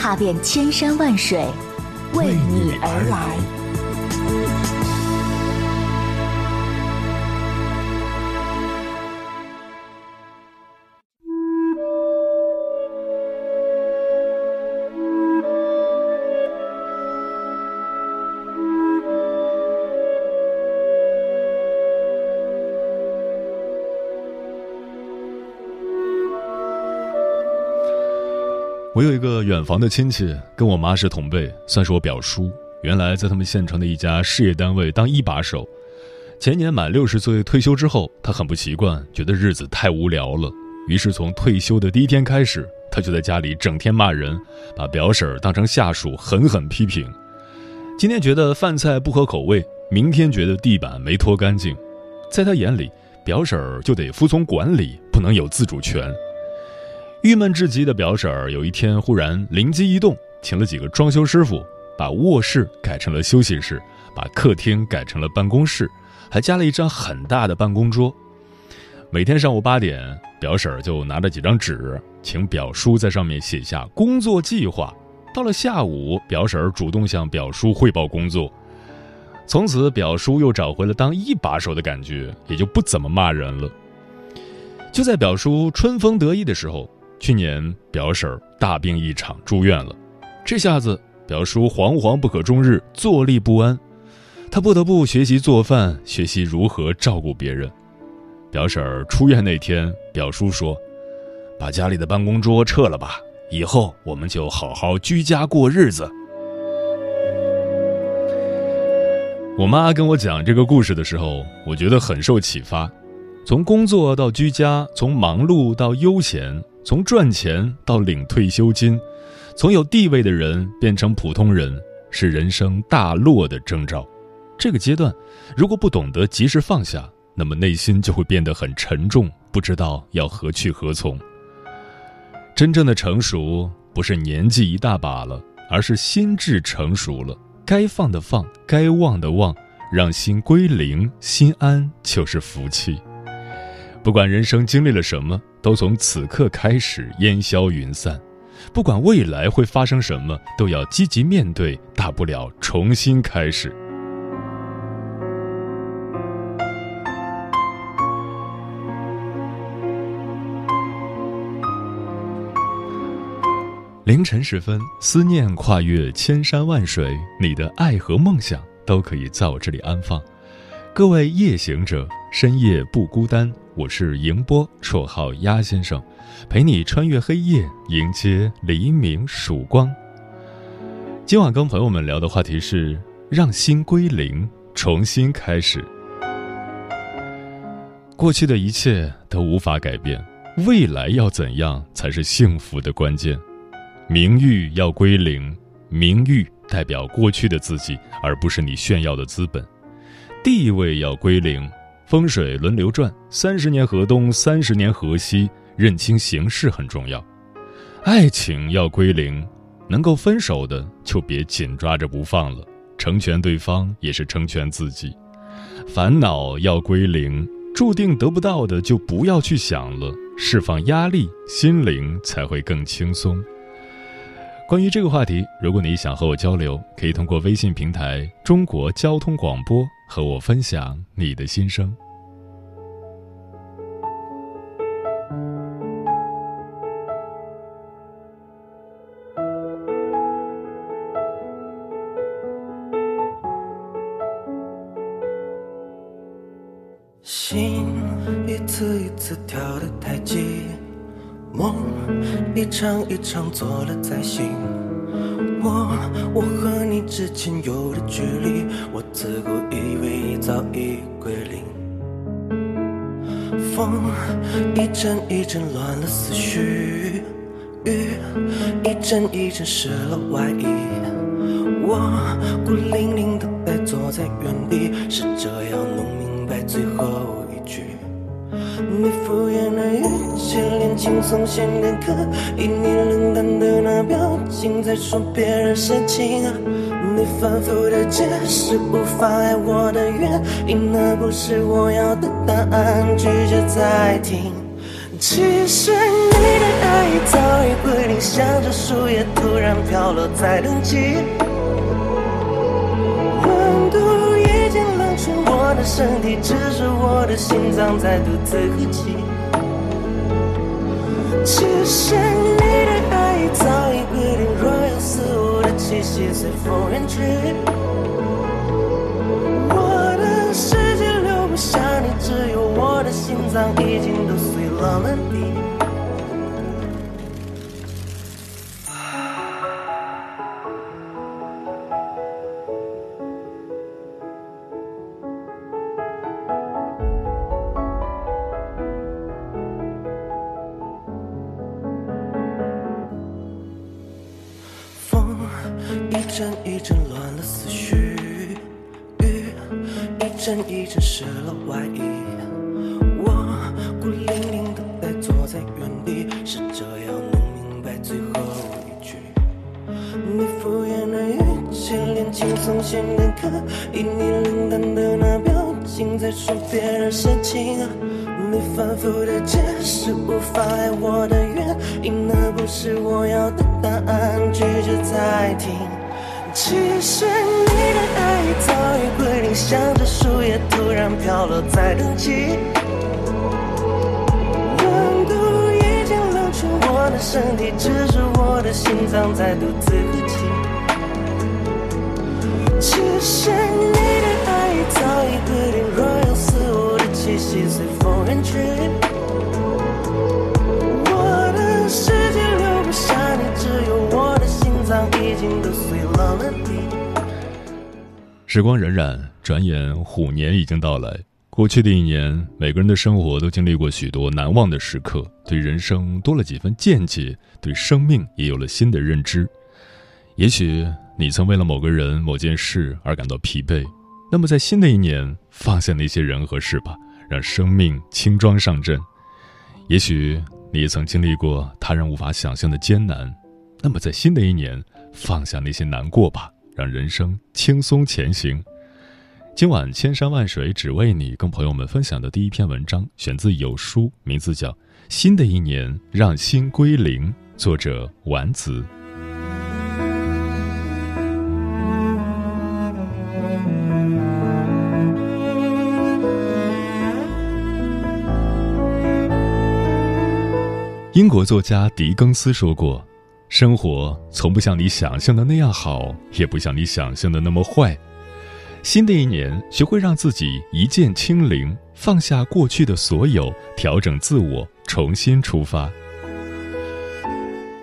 踏遍千山万水，为你而来。我有一个远房的亲戚，跟我妈是同辈，算是我表叔。原来在他们县城的一家事业单位当一把手。前年满六十岁退休之后，他很不习惯，觉得日子太无聊了。于是从退休的第一天开始，他就在家里整天骂人，把表婶当成下属，狠狠批评。今天觉得饭菜不合口味，明天觉得地板没拖干净。在他眼里，表婶就得服从管理，不能有自主权。郁闷至极的表婶儿，有一天忽然灵机一动，请了几个装修师傅，把卧室改成了休息室，把客厅改成了办公室，还加了一张很大的办公桌。每天上午八点，表婶儿就拿着几张纸，请表叔在上面写下工作计划。到了下午，表婶儿主动向表叔汇报工作。从此，表叔又找回了当一把手的感觉，也就不怎么骂人了。就在表叔春风得意的时候。去年表婶大病一场住院了，这下子表叔惶惶不可终日，坐立不安。他不得不学习做饭，学习如何照顾别人。表婶儿出院那天，表叔说：“把家里的办公桌撤了吧，以后我们就好好居家过日子。”我妈跟我讲这个故事的时候，我觉得很受启发。从工作到居家，从忙碌到悠闲。从赚钱到领退休金，从有地位的人变成普通人，是人生大落的征兆。这个阶段，如果不懂得及时放下，那么内心就会变得很沉重，不知道要何去何从。真正的成熟，不是年纪一大把了，而是心智成熟了。该放的放，该忘的忘，让心归零，心安就是福气。不管人生经历了什么。都从此刻开始烟消云散，不管未来会发生什么，都要积极面对，大不了重新开始。凌晨时分，思念跨越千山万水，你的爱和梦想都可以在我这里安放。各位夜行者，深夜不孤单。我是迎波，绰号鸭先生，陪你穿越黑夜，迎接黎明曙光。今晚跟朋友们聊的话题是让心归零，重新开始。过去的一切都无法改变，未来要怎样才是幸福的关键？名誉要归零，名誉代表过去的自己，而不是你炫耀的资本。地位要归零。风水轮流转，三十年河东，三十年河西，认清形势很重要。爱情要归零，能够分手的就别紧抓着不放了，成全对方也是成全自己。烦恼要归零，注定得不到的就不要去想了，释放压力，心灵才会更轻松。关于这个话题，如果你想和我交流，可以通过微信平台“中国交通广播”和我分享你的心声。心一次一次跳得太急，梦一场一场做了再醒。我我和你之间有了距离，我自古以为你早已归零。风一阵一阵乱了思绪，雨一阵一阵湿了外衣，我孤零零的呆坐在原地，试着要弄明白最后一句。你敷衍的语气，连轻松显得刻意，你冷淡的那表情在说别人事情。你反复的解释无法爱我的原因，那不是我要的答案，拒绝再听。其实你的爱早已归零，像这树叶突然飘落在冬季，温度已经冷却我的身体，只是我的心脏在独自哭泣。其实你的爱早已归零，若有似无的气息随风远去，我的世界留不下你，只有我的心脏已经都碎了满地。湿了外衣。我孤零零的呆坐在原地，试着要弄明白最后一句。你敷衍的语气，连轻松显得刻意，你冷淡的那表情在说别人事情。你反复的解释无法爱我的原因，那不是我要的答案，拒绝再听。其实你的爱早已归零，像这树叶突然飘落在冬季，温度已经冷却我的身体，只是我的心脏在独自哭泣。其实你的爱早已归零，若有似无的气息随风远去，脏已经都碎了满地。时光荏苒，转眼虎年已经到来。过去的一年，每个人的生活都经历过许多难忘的时刻，对人生多了几分见解，对生命也有了新的认知。也许你曾为了某个人、某件事而感到疲惫，那么在新的一年，放下那些人和事吧，让生命轻装上阵。也许你也曾经历过他人无法想象的艰难，那么在新的一年，放下那些难过吧。让人生轻松前行。今晚千山万水只为你，跟朋友们分享的第一篇文章选自有书，名字叫《新的一年让心归零》，作者丸子。英国作家狄更斯说过。生活从不像你想象的那样好，也不像你想象的那么坏。新的一年，学会让自己一键清零，放下过去的所有，调整自我，重新出发，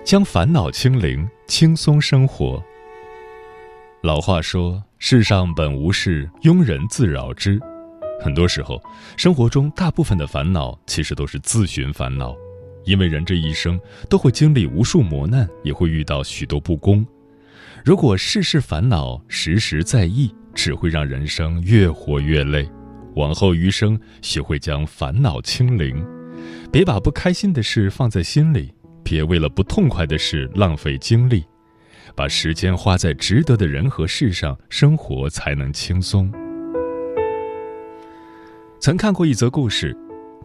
将烦恼清零，轻松生活。老话说：“世上本无事，庸人自扰之。”很多时候，生活中大部分的烦恼其实都是自寻烦恼。因为人这一生都会经历无数磨难，也会遇到许多不公。如果事事烦恼，时时在意，只会让人生越活越累。往后余生，学会将烦恼清零，别把不开心的事放在心里，别为了不痛快的事浪费精力，把时间花在值得的人和事上，生活才能轻松。曾看过一则故事。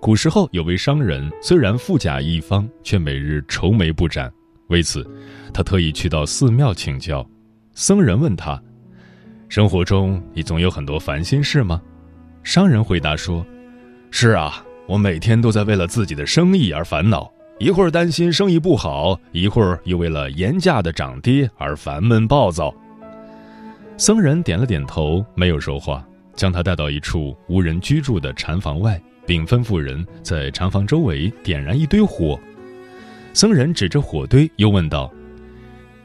古时候有位商人，虽然富甲一方，却每日愁眉不展。为此，他特意去到寺庙请教。僧人问他：“生活中你总有很多烦心事吗？”商人回答说：“是啊，我每天都在为了自己的生意而烦恼，一会儿担心生意不好，一会儿又为了盐价的涨跌而烦闷暴躁。”僧人点了点头，没有说话，将他带到一处无人居住的禅房外。并吩咐人在禅房周围点燃一堆火。僧人指着火堆，又问道：“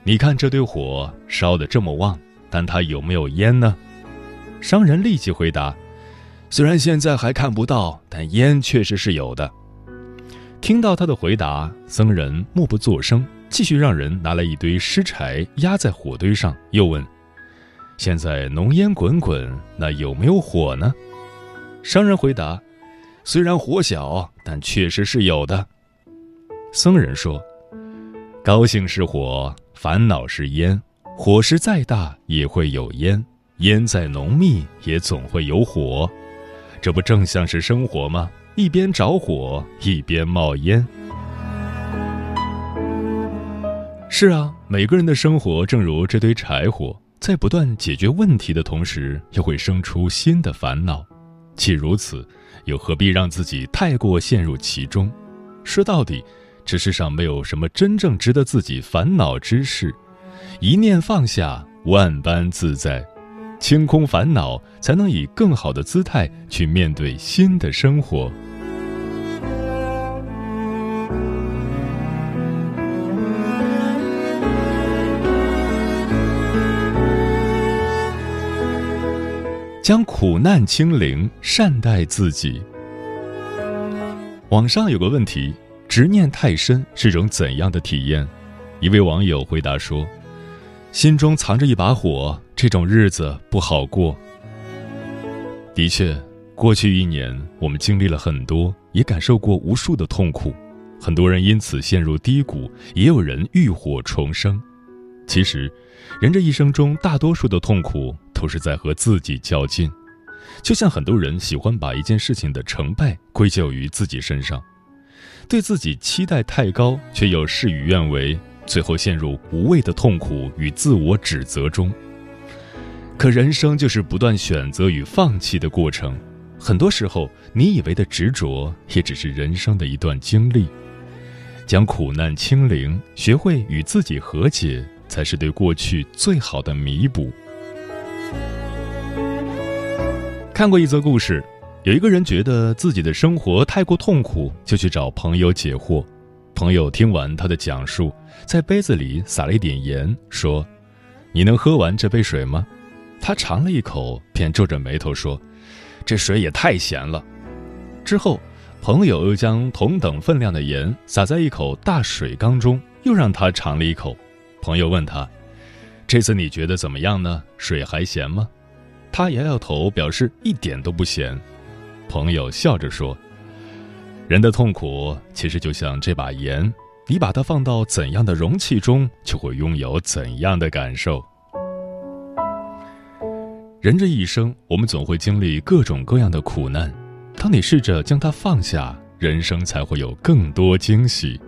你看这堆火烧得这么旺，但它有没有烟呢？”商人立即回答：“虽然现在还看不到，但烟确实是有的。”听到他的回答，僧人默不作声，继续让人拿来一堆湿柴压在火堆上，又问：“现在浓烟滚滚，那有没有火呢？”商人回答：“虽然火小，但确实是有的。”僧人说：“高兴是火，烦恼是烟。火势再大也会有烟，烟再浓密也总会有火。这不正像是生活吗？一边着火，一边冒烟。”是啊，每个人的生活正如这堆柴火，在不断解决问题的同时，又会生出新的烦恼。既如此，又何必让自己太过陷入其中？说到底。这世上没有什么真正值得自己烦恼之事，一念放下，万般自在，清空烦恼，才能以更好的姿态去面对新的生活。将苦难清零，善待自己。网上有个问题。执念太深是种怎样的体验？一位网友回答说：“心中藏着一把火，这种日子不好过。”的确，过去一年我们经历了很多，也感受过无数的痛苦，很多人因此陷入低谷，也有人浴火重生。其实，人这一生中大多数的痛苦都是在和自己较劲，就像很多人喜欢把一件事情的成败归咎于自己身上。对自己期待太高，却又事与愿违，最后陷入无谓的痛苦与自我指责中。可人生就是不断选择与放弃的过程，很多时候，你以为的执着，也只是人生的一段经历。将苦难清零，学会与自己和解，才是对过去最好的弥补。看过一则故事。有一个人觉得自己的生活太过痛苦，就去找朋友解惑。朋友听完他的讲述，在杯子里撒了一点盐，说：“你能喝完这杯水吗？”他尝了一口，便皱着眉头说：“这水也太咸了。”之后，朋友又将同等分量的盐撒在一口大水缸中，又让他尝了一口。朋友问他：“这次你觉得怎么样呢？水还咸吗？”他摇摇头，表示一点都不咸。朋友笑着说：“人的痛苦其实就像这把盐，你把它放到怎样的容器中，就会拥有怎样的感受。人这一生，我们总会经历各种各样的苦难。当你试着将它放下，人生才会有更多惊喜。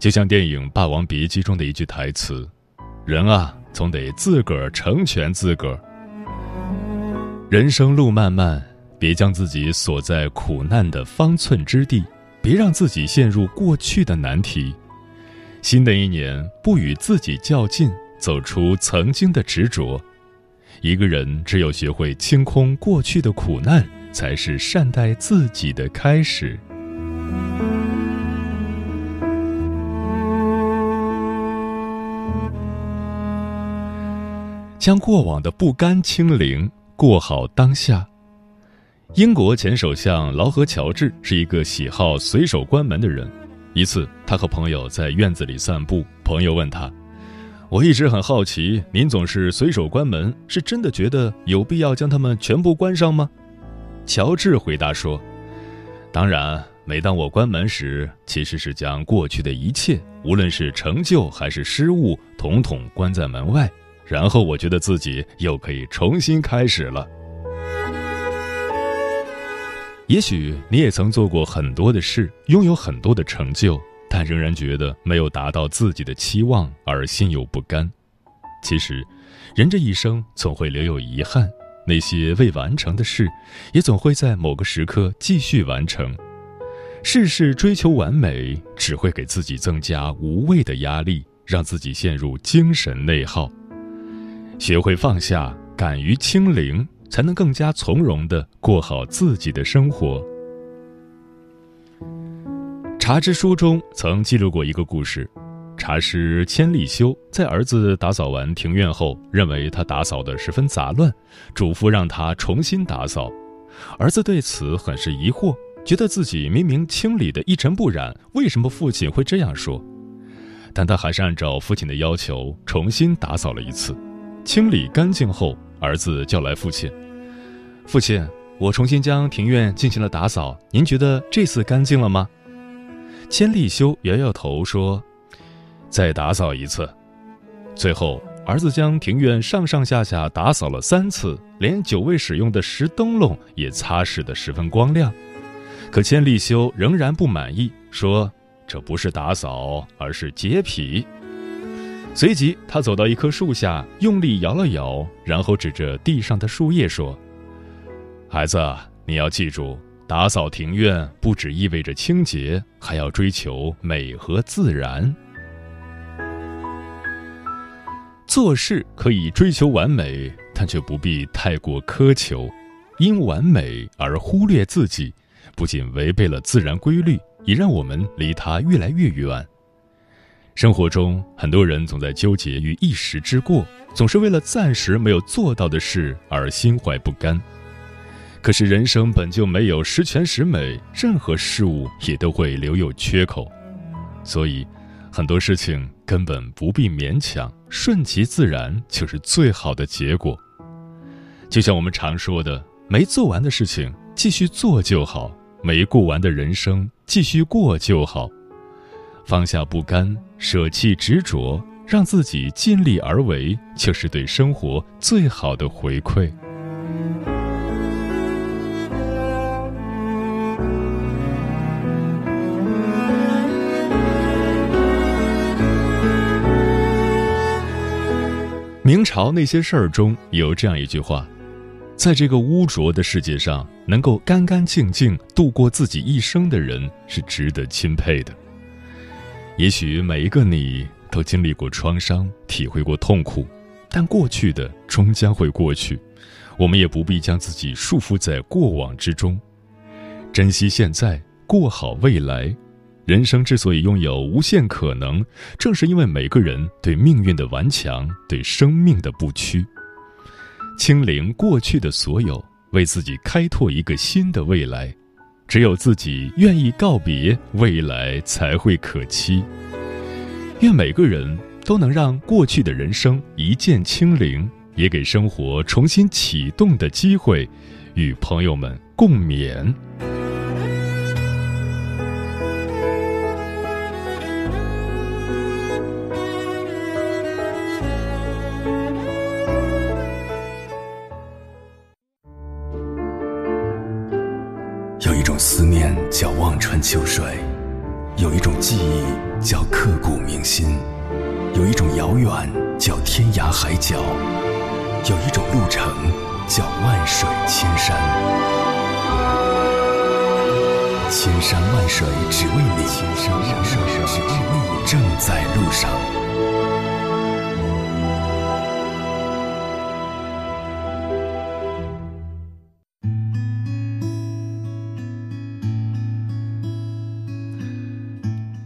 就像电影《霸王别姬》中的一句台词：‘人啊，总得自个儿成全自个儿。’人生路漫漫。”别将自己锁在苦难的方寸之地，别让自己陷入过去的难题。新的一年，不与自己较劲，走出曾经的执着。一个人只有学会清空过去的苦难，才是善待自己的开始。将过往的不甘清零，过好当下。英国前首相劳合乔治是一个喜好随手关门的人。一次，他和朋友在院子里散步，朋友问他：“我一直很好奇，您总是随手关门，是真的觉得有必要将它们全部关上吗？”乔治回答说：“当然，每当我关门时，其实是将过去的一切，无论是成就还是失误，统统关在门外，然后我觉得自己又可以重新开始了。”也许你也曾做过很多的事，拥有很多的成就，但仍然觉得没有达到自己的期望而心有不甘。其实，人这一生总会留有遗憾，那些未完成的事，也总会在某个时刻继续完成。事事追求完美，只会给自己增加无谓的压力，让自己陷入精神内耗。学会放下，敢于清零。才能更加从容的过好自己的生活。茶之书中曾记录过一个故事：茶师千利休在儿子打扫完庭院后，认为他打扫的十分杂乱，嘱咐让他重新打扫。儿子对此很是疑惑，觉得自己明明清理的一尘不染，为什么父亲会这样说？但他还是按照父亲的要求重新打扫了一次。清理干净后，儿子叫来父亲：“父亲，我重新将庭院进行了打扫，您觉得这次干净了吗？”千利休摇摇头说：“再打扫一次。”最后，儿子将庭院上上下下打扫了三次，连久未使用的石灯笼也擦拭得十分光亮。可千利休仍然不满意，说：“这不是打扫，而是洁癖。”随即，他走到一棵树下，用力摇了摇，然后指着地上的树叶说：“孩子，你要记住，打扫庭院不只意味着清洁，还要追求美和自然。做事可以追求完美，但却不必太过苛求。因完美而忽略自己，不仅违背了自然规律，也让我们离它越来越远。”生活中，很多人总在纠结于一时之过，总是为了暂时没有做到的事而心怀不甘。可是人生本就没有十全十美，任何事物也都会留有缺口，所以很多事情根本不必勉强，顺其自然就是最好的结果。就像我们常说的，没做完的事情继续做就好，没过完的人生继续过就好。放下不甘，舍弃执着，让自己尽力而为，就是对生活最好的回馈。明朝那些事儿中有这样一句话：在这个污浊的世界上，能够干干净净度过自己一生的人，是值得钦佩的。也许每一个你都经历过创伤，体会过痛苦，但过去的终将会过去，我们也不必将自己束缚在过往之中，珍惜现在，过好未来。人生之所以拥有无限可能，正是因为每个人对命运的顽强，对生命的不屈。清零过去的所有，为自己开拓一个新的未来。只有自己愿意告别，未来才会可期。愿每个人都能让过去的人生一键清零，也给生活重新启动的机会，与朋友们共勉。海角，有一种路程叫万水千山。千山万水只为你，千山万水只为你，正在路上。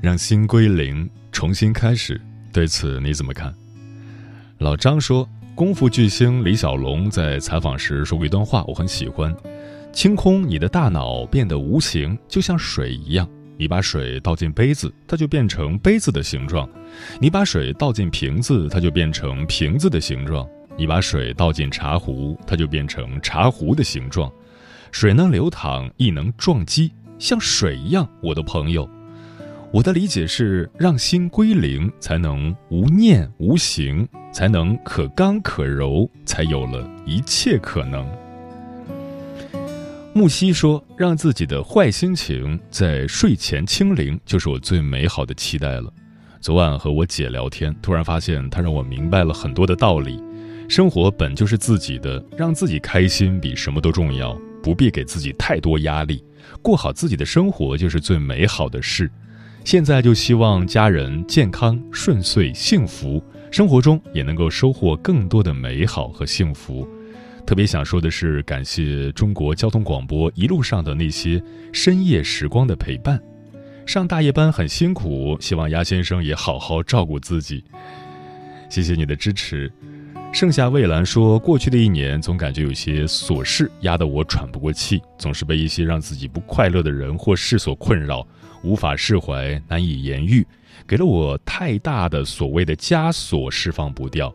让心归零，重新开始。对此你怎么看？老张说，功夫巨星李小龙在采访时说过一段话，我很喜欢：清空你的大脑，变得无形，就像水一样。你把水倒进杯子，它就变成杯子的形状；你把水倒进瓶子，它就变成瓶子的形状；你把水倒进茶壶，它就变成茶壶的形状。水能流淌，亦能撞击，像水一样，我的朋友。我的理解是，让心归零，才能无念无形，才能可刚可柔，才有了一切可能。木西说：“让自己的坏心情在睡前清零，就是我最美好的期待了。”昨晚和我姐聊天，突然发现她让我明白了很多的道理。生活本就是自己的，让自己开心比什么都重要，不必给自己太多压力，过好自己的生活就是最美好的事。现在就希望家人健康顺遂、幸福，生活中也能够收获更多的美好和幸福。特别想说的是，感谢中国交通广播一路上的那些深夜时光的陪伴。上大夜班很辛苦，希望鸭先生也好好照顾自己。谢谢你的支持。盛夏蔚蓝说，过去的一年总感觉有些琐事压得我喘不过气，总是被一些让自己不快乐的人或事所困扰。无法释怀，难以言喻，给了我太大的所谓的枷锁，释放不掉。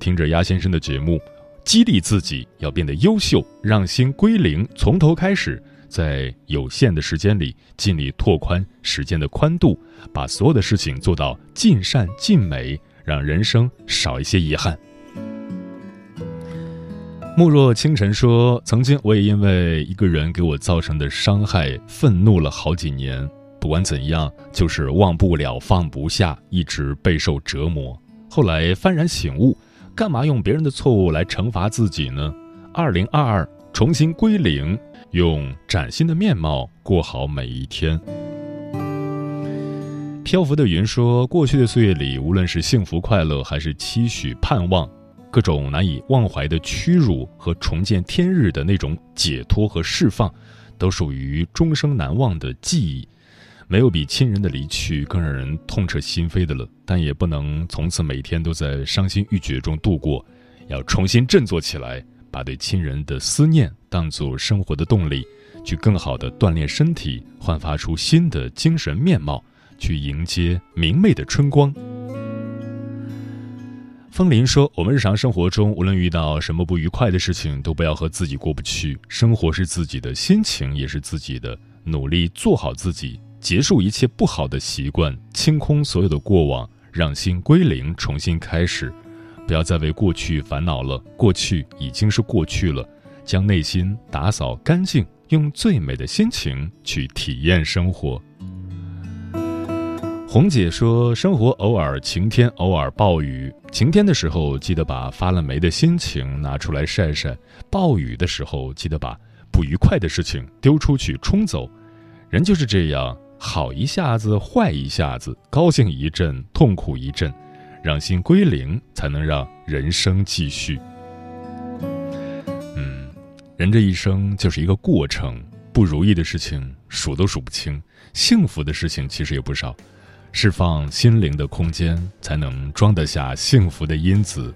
听着鸭先生的节目，激励自己要变得优秀，让心归零，从头开始，在有限的时间里尽力拓宽时间的宽度，把所有的事情做到尽善尽美，让人生少一些遗憾。慕若清晨说：“曾经我也因为一个人给我造成的伤害，愤怒了好几年。不管怎样，就是忘不了、放不下，一直备受折磨。后来幡然醒悟，干嘛用别人的错误来惩罚自己呢？二零二二，重新归零，用崭新的面貌过好每一天。”漂浮的云说：“过去的岁月里，无论是幸福快乐，还是期许盼望。”各种难以忘怀的屈辱和重见天日的那种解脱和释放，都属于终生难忘的记忆。没有比亲人的离去更让人痛彻心扉的了，但也不能从此每天都在伤心欲绝中度过。要重新振作起来，把对亲人的思念当作生活的动力，去更好的锻炼身体，焕发出新的精神面貌，去迎接明媚的春光。风林说：“我们日常生活中，无论遇到什么不愉快的事情，都不要和自己过不去。生活是自己的，心情也是自己的。努力做好自己，结束一切不好的习惯，清空所有的过往，让心归零，重新开始。不要再为过去烦恼了，过去已经是过去了。将内心打扫干净，用最美的心情去体验生活。”红姐说：“生活偶尔晴天，偶尔暴雨。晴天的时候，记得把发了霉的心情拿出来晒晒；暴雨的时候，记得把不愉快的事情丢出去冲走。人就是这样，好一下子，坏一下子，高兴一阵，痛苦一阵，让心归零，才能让人生继续。嗯，人这一生就是一个过程，不如意的事情数都数不清，幸福的事情其实也不少。”释放心灵的空间，才能装得下幸福的因子。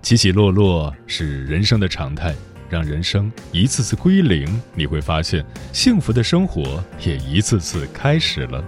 起起落落是人生的常态，让人生一次次归零，你会发现幸福的生活也一次次开始了。